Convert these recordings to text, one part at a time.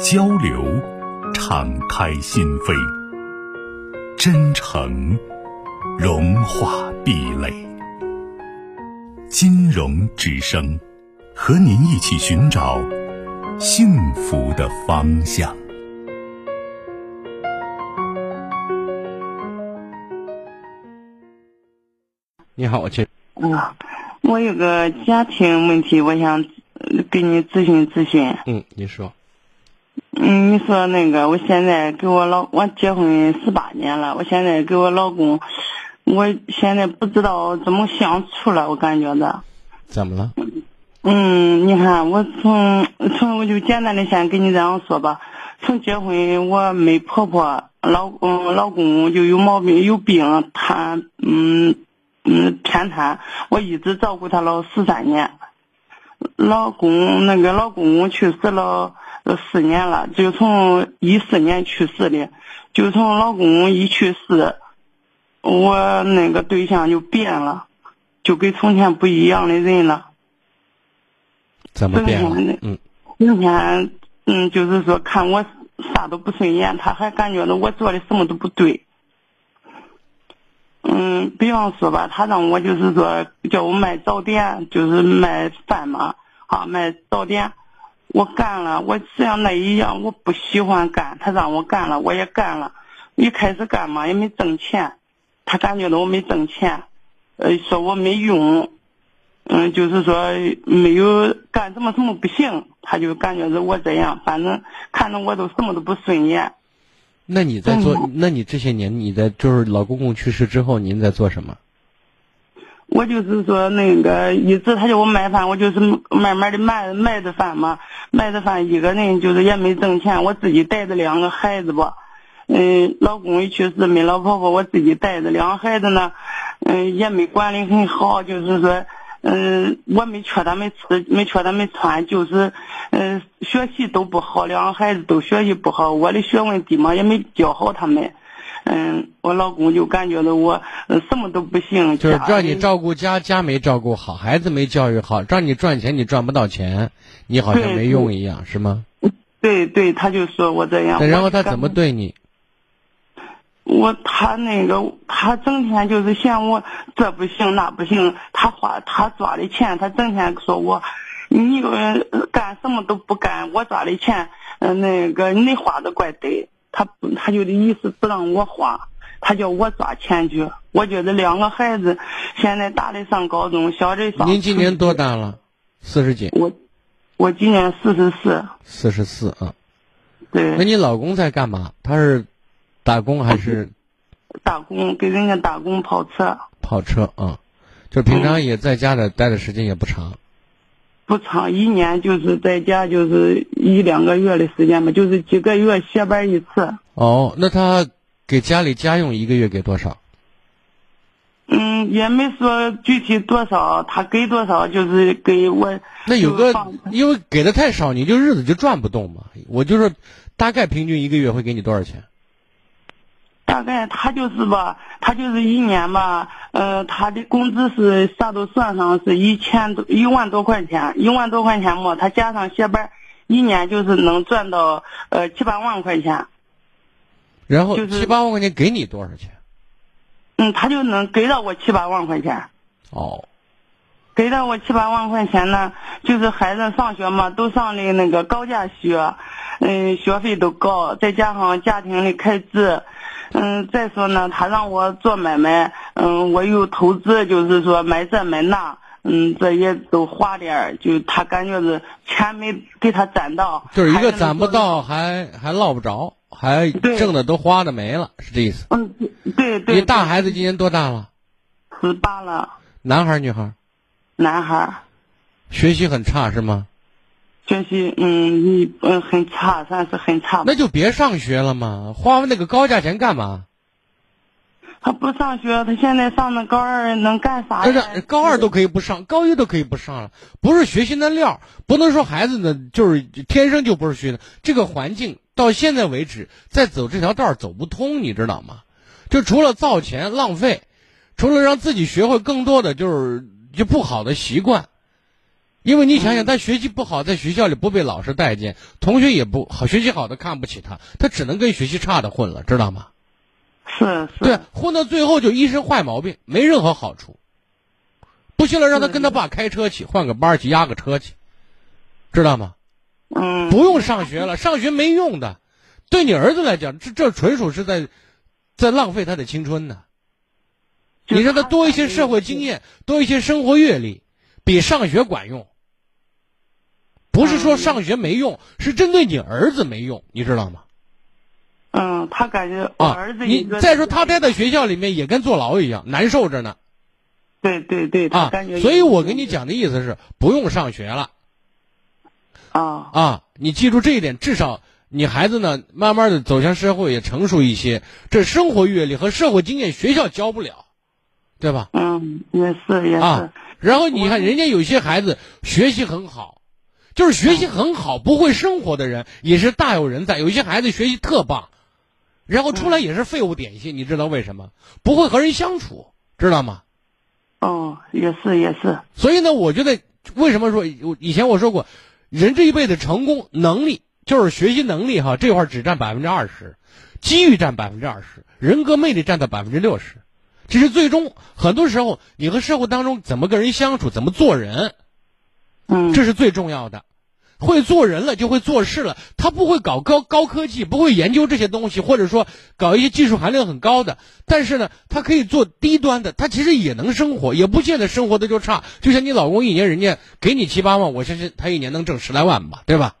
交流，敞开心扉；真诚，融化壁垒。金融之声，和您一起寻找幸福的方向。你好，我接。嗯，我有个家庭问题，我想给你咨询咨询。嗯，你说。嗯，你说那个，我现在给我老我结婚十八年了，我现在给我老公，我现在不知道怎么相处了，我感觉的。怎么了？嗯，你看，我从从我就简单的先跟你这样说吧，从结婚我没婆婆，老公老公就有毛病有病，他嗯嗯偏瘫，我一直照顾他了十三年，老公那个老公公去世了。四年了，就从一四年去世的，就从老公一去世，我那个对象就变了，就跟从前不一样的人了。怎么变了？嗯，今天嗯，就是说看我啥都不顺眼，他还感觉到我做的什么都不对。嗯，比方说吧，他让我就是说叫我卖早点，就是卖饭嘛，啊，卖早点。我干了，我像那一样，我不喜欢干，他让我干了，我也干了。一开始干嘛也没挣钱，他感觉到我没挣钱，呃，说我没用，嗯，就是说没有干什么什么不行，他就感觉着我这样，反正看着我都什么都不顺眼。那你在做？那你这些年你在就是老公公去世之后，您在做什么？我就是说那个一直他叫我卖饭，我就是慢慢的卖卖着饭嘛，卖着饭一个人就是也没挣钱，我自己带着两个孩子吧，嗯，老公一去世没老婆婆，我自己带着两个孩子呢，嗯，也没管理很好，就是说，嗯，我没缺他们吃，没缺他们穿，就是，嗯，学习都不好，两个孩子都学习不好，我的学问低嘛，也没教好他们。嗯，我老公就感觉到我什么都不行，就是让你照顾家，家没照顾好，孩子没教育好，让你赚钱你赚不到钱，你好像没用一样，是吗？对对，他就说我这样。然后他怎么对你？我他那个他整天就是嫌我这不行那不行，他花他抓的钱，他整天说我，你干什么都不干，我抓的钱，嗯，那个你花的怪对。他他就的意思不让我花，他叫我抓钱去。我觉得两个孩子现在大的上高中，小的上。您今年多大了？四十几。我我今年四十四。四十四啊。对。那你老公在干嘛？他是打工还是？打工，给人家打工跑车。跑车啊，就平常也在家里待的时间也不长。不长，一年就是在家就是一两个月的时间吧，就是几个月歇班一次。哦，那他给家里家用一个月给多少？嗯，也没说具体多少，他给多少就是给我。那有个，因为给的太少，你就日子就转不动嘛。我就是，大概平均一个月会给你多少钱？大概他就是吧，他就是一年吧，呃，他的工资是啥都算上是一千多一万多块钱，一万多块钱嘛，他加上歇班，一年就是能赚到呃七八万块钱。然后就是七八万块钱给你多少钱？嗯，他就能给到我七八万块钱。哦。给到我七八万块钱呢，就是孩子上学嘛，都上的那个高价学，嗯，学费都高，再加上家庭的开支。嗯，再说呢，他让我做买卖，嗯，我又投资，就是说买这买那，嗯，这些都花点儿，就他感觉是钱没给他攒到，就是一个攒不到，还还落不着，还挣的都花的没了，是这意思？嗯，对对。你大孩子今年多大了？十八了。男孩女孩？男孩。学习很差是吗？学习嗯你嗯很差，算是很差。那就别上学了嘛，花那个高价钱干嘛？他不上学，他现在上的高二能干啥但呀？是高二都可以不上，高一都可以不上了，不是学习的料，不能说孩子呢就是天生就不是学的。这个环境到现在为止，再走这条道走不通，你知道吗？就除了造钱浪费，除了让自己学会更多的就是就不好的习惯，因为你想想，他学习不好，在学校里不被老师待见，同学也不好，学习好的看不起他，他只能跟学习差的混了，知道吗？是是。对，混到最后就一身坏毛病，没任何好处。不行了，让他跟他爸开车去，换个班去压个车去，知道吗？嗯。不用上学了，上学没用的。对你儿子来讲，这这纯属是在在浪费他的青春呢。你让他多一些社会经验，多一些生活阅历，比上学管用。不是说上学没用，是针对你儿子没用，你知道吗？嗯，他感觉我啊儿，子你一个再说他待在学校里面也跟坐牢一样，难受着呢。对对对，他啊感觉，所以我跟你讲的意思是，不用上学了啊啊！你记住这一点，至少你孩子呢，慢慢的走向社会也成熟一些，这生活阅历和社会经验学校教不了，对吧？嗯也是也是啊，然后你看人家有些孩子学习很好，就是学习很好不会生活的人也是大有人在，有一些孩子学习特棒，然后出来也是废物点心，你知道为什么？不会和人相处，知道吗？哦也是也是所以呢，我觉得为什么说以前我说过，人这一辈子成功能力就是学习能力哈，这块儿只占百分之二十，机遇占百分之二十，人格魅力占到百分之六十。其实最终很多时候，你和社会当中怎么跟人相处，怎么做人，嗯这是最重要的。会做人了，就会做事了。他不会搞高高科技，不会研究这些东西，或者说搞一些技术含量很高的。但是呢，他可以做低端的，他其实也能生活，也不见得生活的就差。就像你老公一年人家给你七八万，我相信他一年能挣十来万吧，对吧？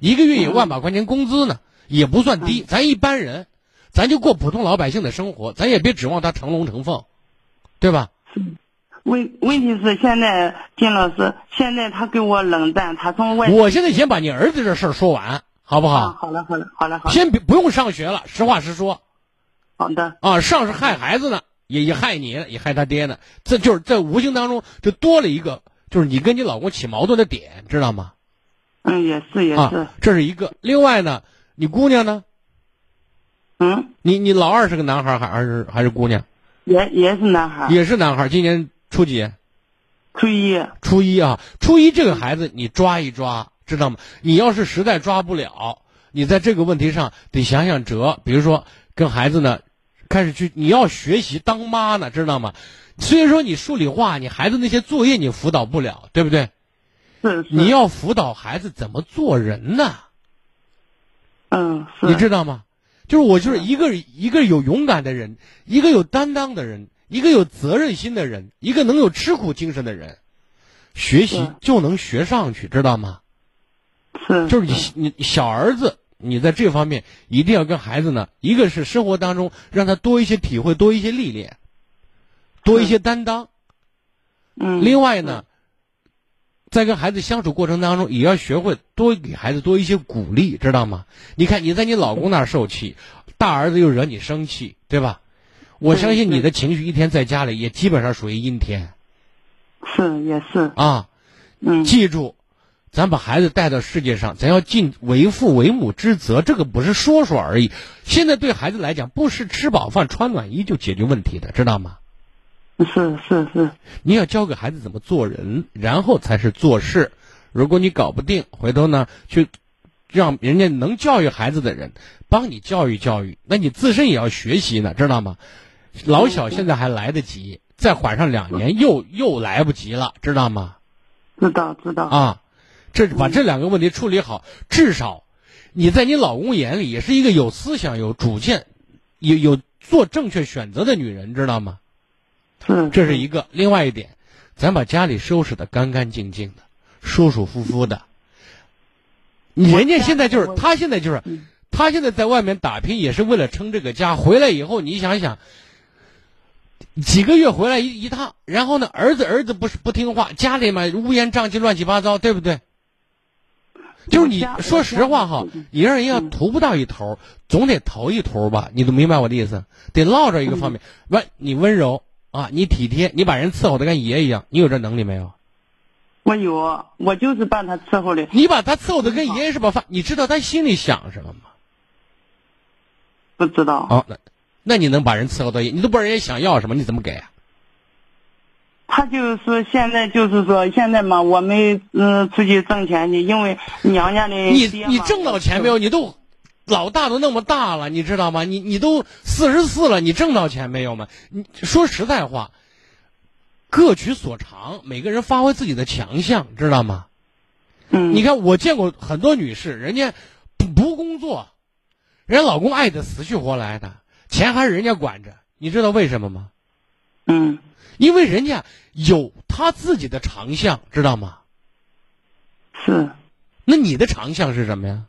一个月有万把块钱工资呢，也不算低。咱一般人，咱就过普通老百姓的生活，咱也别指望他成龙成凤，对吧？问问题是现在金老师，现在他给我冷淡，他从外我现在先把你儿子这事儿说完，好不啊好？好了好了好了好了先别不用上学了，实话实说。好的啊，上是害孩子呢，也也害你，也害他爹呢。这就是在无形当中就多了一个，就是你跟你老公起矛盾的点，知道吗？嗯也是也是啊，这是一个。另外呢，你姑娘呢？嗯你你老二是个男孩还还是还是姑娘？也也是男孩也是男孩，今年初几？初一初一啊，初一这个孩子你抓一抓，知道吗？你要是实在抓不了，你在这个问题上得想想辙，比如说跟孩子呢，开始去你要学习当妈呢，知道吗？虽然说你数理化，你孩子那些作业你辅导不了，对不对？是是你要辅导孩子怎么做人呢？嗯是你知道吗？就是我就是一个一个有勇敢的人，一个有担当的人，一个有责任心的人，一个能有吃苦精神的人，学习就能学上去，知道吗？是就是你你小儿子，你在这方面一定要跟孩子呢，一个是生活当中让他多一些体会，多一些历练，多一些担当。嗯另外呢，在跟孩子相处过程当中，也要学会多给孩子多一些鼓励，知道吗？你看你在你老公那儿受气，大儿子又惹你生气，对吧？我相信你的情绪一天在家里也基本上属于阴天是也是啊。嗯记住，咱把孩子带到世界上，咱要尽为父为母之责，这个不是说说而已。现在对孩子来讲，不是吃饱饭穿暖衣就解决问题的，知道吗？是是是你要教给孩子怎么做人，然后才是做事。如果你搞不定，回头呢，去让人家能教育孩子的人帮你教育教育，那你自身也要学习呢，知道吗？老小现在还来得及，再缓上两年又又来不及了，知道吗？知道知道啊，这把这两个问题处理好，至少你在你老公眼里也是一个有思想、有主见、有有做正确选择的女人，知道吗？是这是一个。另外一点，咱把家里收拾的干干净净的，舒舒服服的。人家现在就是他现在就是嗯他现在在外面打拼，也是为了撑这个家。回来以后，你想想，几个月回来一一趟，然后呢，儿子儿子不是不听话，家里面乌烟瘴气、乱七八糟，对不对？就是你说实话哈，你让人家图不到一头，总得头一头吧？你都明白我的意思？得落着一个方面。温，你温柔啊，你体贴，你把人伺候的跟爷一样，你有这能力没有？我有，我就是把他伺候的，你把他伺候的跟爷是把饭，你知道他心里想什么吗？不知道。哦，那那你能把人伺候到爷？你都不知道人家想要什么，你怎么给啊？他就是说现在就是说现在嘛，我们嗯出去挣钱去，因为娘家的你你挣到钱没有？？你都老大都那么大了，你知道吗？你你都四十四了，你挣到钱没有吗？你说实在话，各取所长，每个人发挥自己的强项，知道吗？嗯，你看，我见过很多女士，人家不不工作，人家老公爱的死去活来的，钱还是人家管着，你知道为什么吗？嗯因为人家有他自己的长项，知道吗？是，那你的长项是什么呀？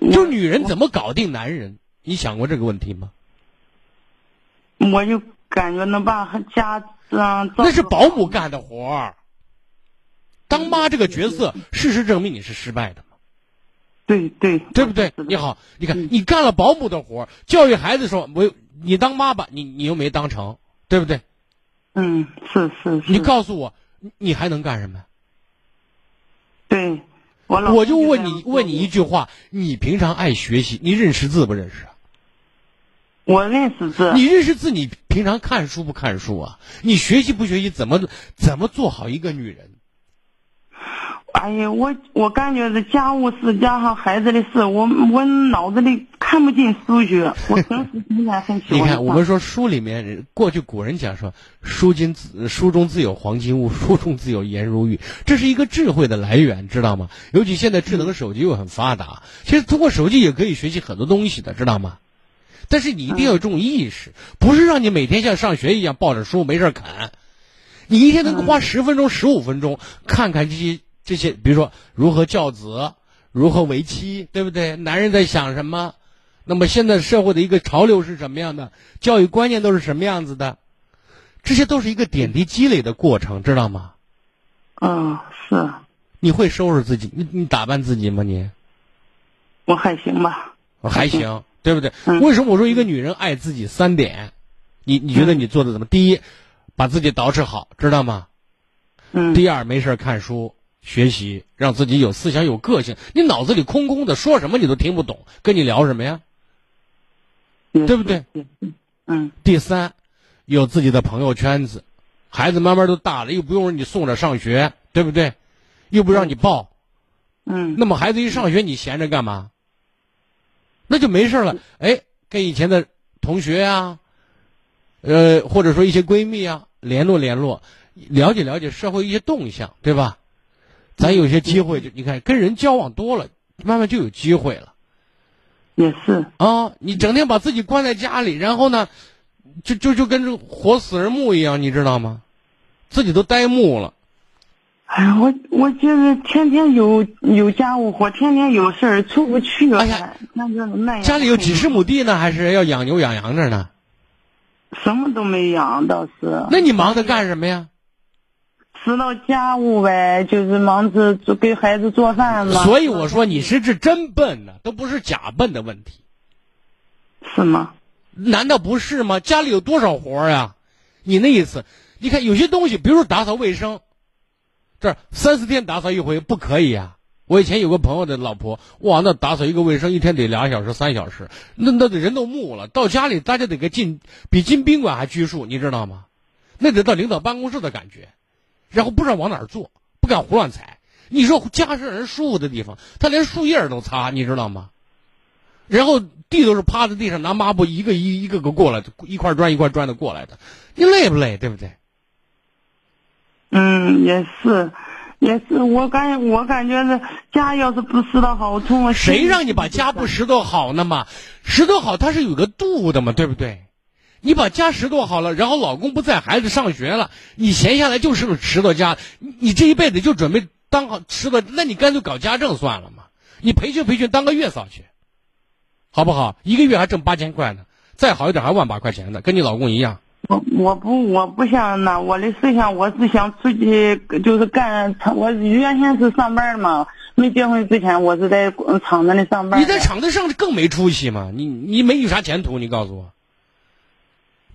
就是女人怎么搞定男人？你想过这个问题吗？我就感觉能把家啊，那是保姆干的活儿。当妈这个角色，事实证明你是失败的嘛，对对对不对？你好，你看你干了保姆的活，教育孩子的时候，我你当妈吧，你你又没当成，对不对？嗯，是是是，你告诉我，你你还能干什么？对，我老我就问你问你一句话：你平常爱学习，你认识字不认识啊？我认识字，你认识字，你平常看书不看书啊？你学习不学习？怎么怎么做好一个女人？哎呀，我我感觉这家务事加上孩子的事，我我脑子里看不进数学。我平时今天很喜欢你看，我们说书里面，过去古人讲说，书金自书中自有黄金屋，书中自有颜如玉，这是一个智慧的来源，知道吗？尤其现在智能手机又很发达，其实通过手机也可以学习很多东西的，知道吗？但是你一定要有这种意识，不是让你每天像上学一样抱着书没事儿啃，你一天能够花十分钟、十五分钟看看这些这些，比如说如何教子，如何为妻，对不对？男人在想什么？那么现在社会的一个潮流是什么样的？教育观念都是什么样子的？这些都是一个点滴积累的过程，知道吗？嗯，是你会收拾自己？你你打扮自己吗？你我还行吧。我还行，对不对？嗯为什么我说一个女人爱自己三点？你你觉得你做的怎么？第一，把自己捯饬好，知道吗？嗯，第二，没事儿看书学习，让自己有思想、有个性。你脑子里空空的，说什么你都听不懂，跟你聊什么呀？对不对第三，有自己的朋友圈子，孩子慢慢都大了，又不用你送着上学，对不对？又不让你报，嗯，那么孩子一上学，你闲着干嘛？那就没事了。哎，跟以前的同学呀、呃，或者说一些闺蜜啊，联络联络，了解了解社会一些动向，对吧？咱有些机会就你看，跟人交往多了，慢慢就有机会了。也是。啊，你整天把自己关在家里，然后呢，就就就跟这活死人墓一样，你知道吗？自己都呆木了。哎呀，我我就是天天有有家务活，天天有事儿，出不去了。哎呀那就那。家里有几十亩地呢，还是要养牛养羊着呢？什么都没养，倒是。那你忙着干什么呀？知道家务呗，就是忙着做给孩子做饭嘛。所以我说你是这真笨呢，都不是假笨的问题，是吗？难道不是吗？家里有多少活儿呀？你那意思？你看有些东西，比如说打扫卫生，这三四天打扫一回不可以啊、我以前有个朋友的老婆，哇，那打扫一个卫生一天得俩小时、三小时，那那得人都木了。到家里大家得个进比进宾馆还拘束，你知道吗？那得到领导办公室的感觉，然后不知道往哪儿坐，不敢胡乱踩。你说家是让人舒服的地方，他连树叶都擦，你知道吗？然后地都是趴在地上拿抹布一个一一个个过来的，一块砖一块砖的过来的，你累不累？对不对？嗯，也是，也是。我感我感觉这家要是不拾掇好，我从我谁让你把家不拾掇好呢嘛？拾掇好它是有个度的嘛，对不对？你把家拾掇好了，然后老公不在，孩子上学了，你闲下来就是拾掇家，你你这一辈子就准备当好拾掇，那你干脆搞家政算了嘛？你培训培训，当个月嫂去，好不好？一个月还挣八千块呢，再好一点还万把块钱呢，跟你老公一样。我我不我不想那，我的思想我是想出去，就是干。我原先是上班嘛，没结婚之前我是在厂子里上班。你在厂子上更没出息嘛？你你没有啥前途？你告诉我，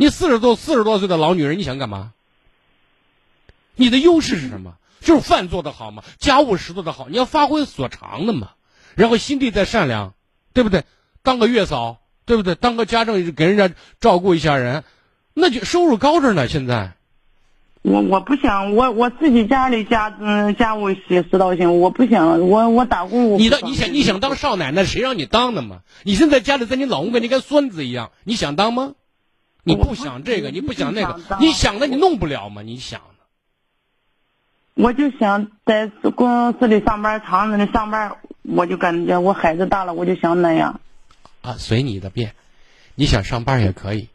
你四十多四十多岁的老女人，你想干嘛？你的优势是什么？就是饭做得好嘛，家务事做得好，你要发挥所长的嘛。然后心地再善良，对不对？当个月嫂，对不对？当个家政给人家照顾一下人。那就收入高着呢，现在。我我不想，我我自己家里家嗯家务事知道行，我不想，我我打工。你的你想你想当少奶奶，谁让你当的嘛？你现在家里在你老公跟你跟孙子一样，你想当吗？你不想这个，你不想那个，你想的你弄不了吗？你想的。我就想在公司里上班，厂子里上班，我就感觉我孩子大了，我就想那样。啊，随你的便，你想上班也可以。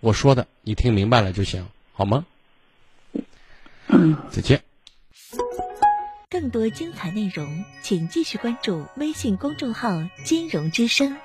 我说的你听明白了就行，好吗？嗯，再见。更多精彩内容，请继续关注微信公众号“金融之声”。